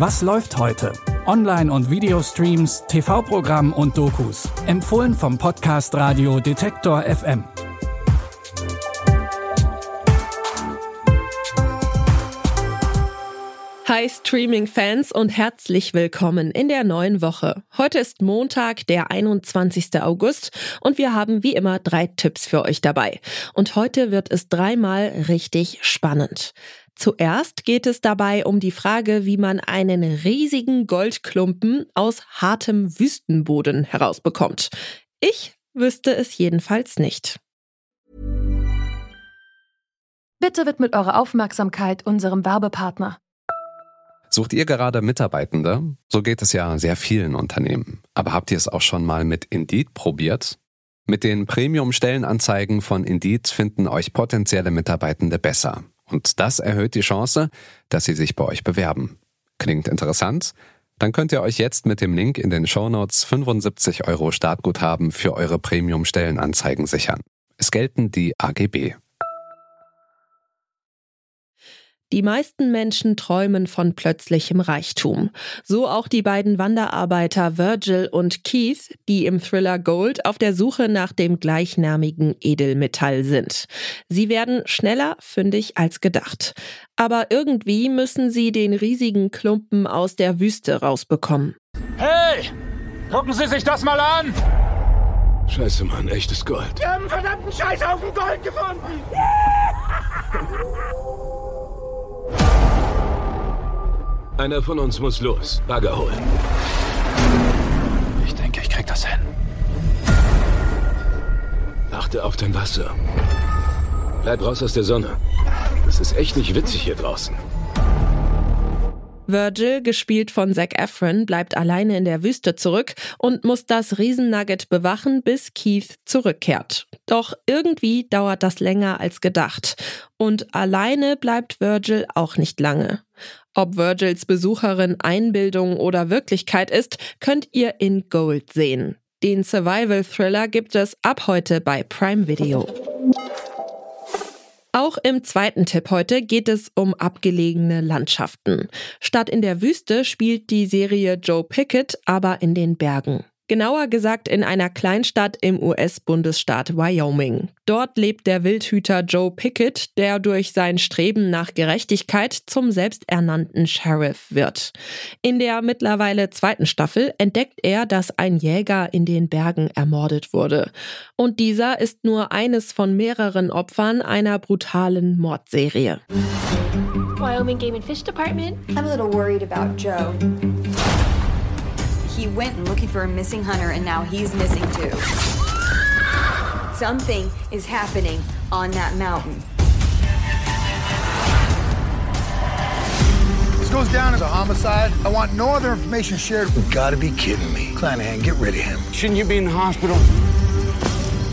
Was läuft heute? Online- und Videostreams, TV-Programm und Dokus. Empfohlen vom Podcast Radio Detektor FM. Hi Streaming-Fans und herzlich willkommen in der neuen Woche. Heute ist Montag, der 21. August und wir haben wie immer drei Tipps für euch dabei. Und heute wird es dreimal richtig spannend. Zuerst geht es dabei um die Frage, wie man einen riesigen Goldklumpen aus hartem Wüstenboden herausbekommt. Ich wüsste es jedenfalls nicht. Bitte widmet eure Aufmerksamkeit unserem Werbepartner. Sucht ihr gerade Mitarbeitende? So geht es ja sehr vielen Unternehmen. Aber habt ihr es auch schon mal mit Indeed probiert? Mit den Premium-Stellenanzeigen von Indeed finden euch potenzielle Mitarbeitende besser. Und das erhöht die Chance, dass sie sich bei euch bewerben. Klingt interessant? Dann könnt ihr euch jetzt mit dem Link in den Shownotes 75 Euro Startguthaben für eure Premium-Stellenanzeigen sichern. Es gelten die AGB. Die meisten Menschen träumen von plötzlichem Reichtum. So auch die beiden Wanderarbeiter Virgil und Keith, die im Thriller Gold auf der Suche nach dem gleichnamigen Edelmetall sind. Sie werden schneller fündig als gedacht. Aber irgendwie müssen sie den riesigen Klumpen aus der Wüste rausbekommen. Hey! Gucken Sie sich das mal an! Scheiße, Mann, echtes Gold. Wir haben einen verdammten Scheißhaufen Gold gefunden! Einer von uns muss los. Bagger holen. Ich denke, ich krieg das hin. Achte auf dein Wasser. Bleib raus aus der Sonne. Das ist echt nicht witzig hier draußen. Virgil, gespielt von Zac Efron, bleibt alleine in der Wüste zurück und muss das Riesennugget bewachen, bis Keith zurückkehrt. Doch irgendwie dauert das länger als gedacht. Und alleine bleibt Virgil auch nicht lange. Ob Virgils Besucherin Einbildung oder Wirklichkeit ist, könnt ihr in Gold sehen. Den Survival-Thriller gibt es ab heute bei Prime Video. Auch im zweiten Tipp heute geht es um abgelegene Landschaften. Statt in der Wüste spielt die Serie Joe Pickett aber in den Bergen. Genauer gesagt in einer Kleinstadt im US-Bundesstaat Wyoming. Dort lebt der Wildhüter Joe Pickett, der durch sein Streben nach Gerechtigkeit zum selbsternannten Sheriff wird. In der mittlerweile zweiten Staffel entdeckt er, dass ein Jäger in den Bergen ermordet wurde. Und dieser ist nur eines von mehreren Opfern einer brutalen Mordserie. Wyoming Game and Fish Department. I'm a little worried about Joe. He went looking for a missing hunter and now he's missing too. Something is happening on that mountain. This goes down as a homicide. I want no other information shared. You gotta be kidding me. Clanahan, get rid of him. Shouldn't you be in the hospital?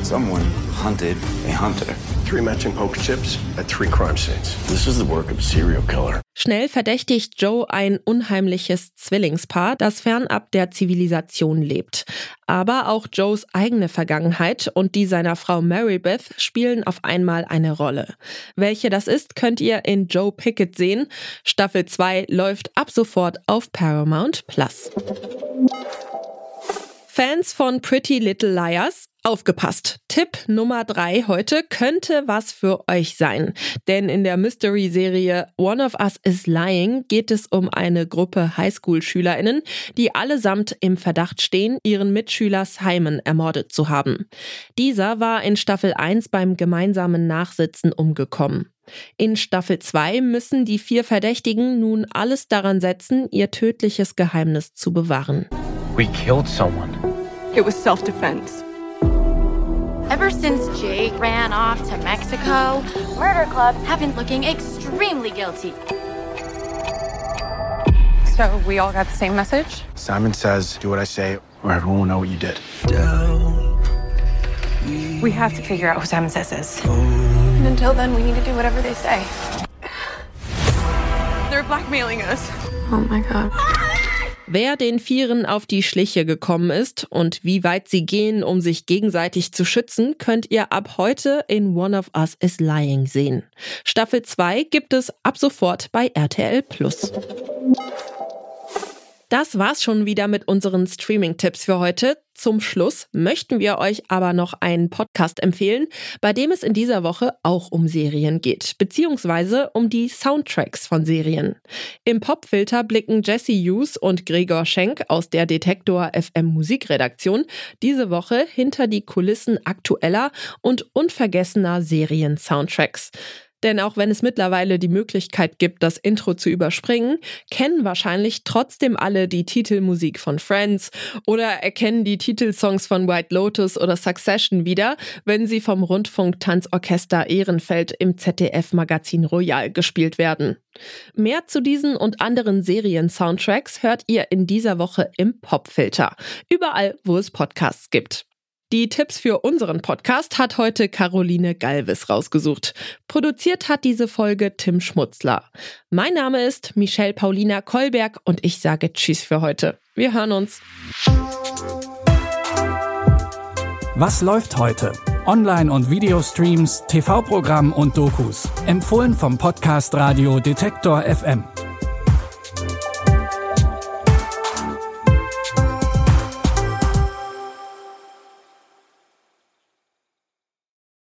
Someone hunted a hunter. Three matching poker chips at three crime scenes. This is the work of a serial killer. Schnell verdächtigt Joe ein unheimliches Zwillingspaar, das fernab der Zivilisation lebt. Aber auch Joes eigene Vergangenheit und die seiner Frau Marybeth spielen auf einmal eine Rolle. Welche das ist, könnt ihr in Joe Pickett sehen. Staffel 2 läuft ab sofort auf Paramount Plus. Fans von Pretty Little Liars, aufgepasst. Tipp Nummer drei heute könnte was für euch sein. Denn in der Mystery-Serie One of Us is Lying geht es um eine Gruppe Highschool-SchülerInnen, die allesamt im Verdacht stehen, ihren Mitschüler Simon ermordet zu haben. Dieser war in Staffel 1 beim gemeinsamen Nachsitzen umgekommen. In Staffel 2 müssen die vier Verdächtigen nun alles daran setzen, ihr tödliches Geheimnis zu bewahren. We killed someone. It was self-defense. Ever since Jake ran off to Mexico, murder clubs have been looking extremely guilty. So we all got the same message? Simon says, do what I say, or everyone will know what you did. We have to figure out who Simon says is. And until then, we need to do whatever they say. They're blackmailing us. Oh my god. Wer den Vieren auf die Schliche gekommen ist und wie weit sie gehen, um sich gegenseitig zu schützen, könnt ihr ab heute in One of Us is Lying sehen. Staffel 2 gibt es ab sofort bei RTL Plus. Das war's schon wieder mit unseren Streaming-Tipps für heute. Zum Schluss möchten wir euch aber noch einen Podcast empfehlen, bei dem es in dieser Woche auch um Serien geht, beziehungsweise um die Soundtracks von Serien. Im Popfilter blicken Jesse Hughes und Gregor Schenk aus der Detektor FM Musikredaktion diese Woche hinter die Kulissen aktueller und unvergessener Serien-Soundtracks. Denn auch wenn es mittlerweile die Möglichkeit gibt, das Intro zu überspringen, kennen wahrscheinlich trotzdem alle die Titelmusik von Friends oder erkennen die Titelsongs von White Lotus oder Succession wieder, wenn sie vom Rundfunk-Tanzorchester Ehrenfeld im ZDF-Magazin Royal gespielt werden. Mehr zu diesen und anderen Serien-Soundtracks hört ihr in dieser Woche im Popfilter. Überall, wo es Podcasts gibt. Die Tipps für unseren Podcast hat heute Caroline Galvis rausgesucht. Produziert hat diese Folge Tim Schmutzler. Mein Name ist Michelle Paulina Kolberg und ich sage Tschüss für heute. Wir hören uns. Was läuft heute? Online- und Videostreams, TV-Programm und Dokus. Empfohlen vom Podcast Radio Detektor FM.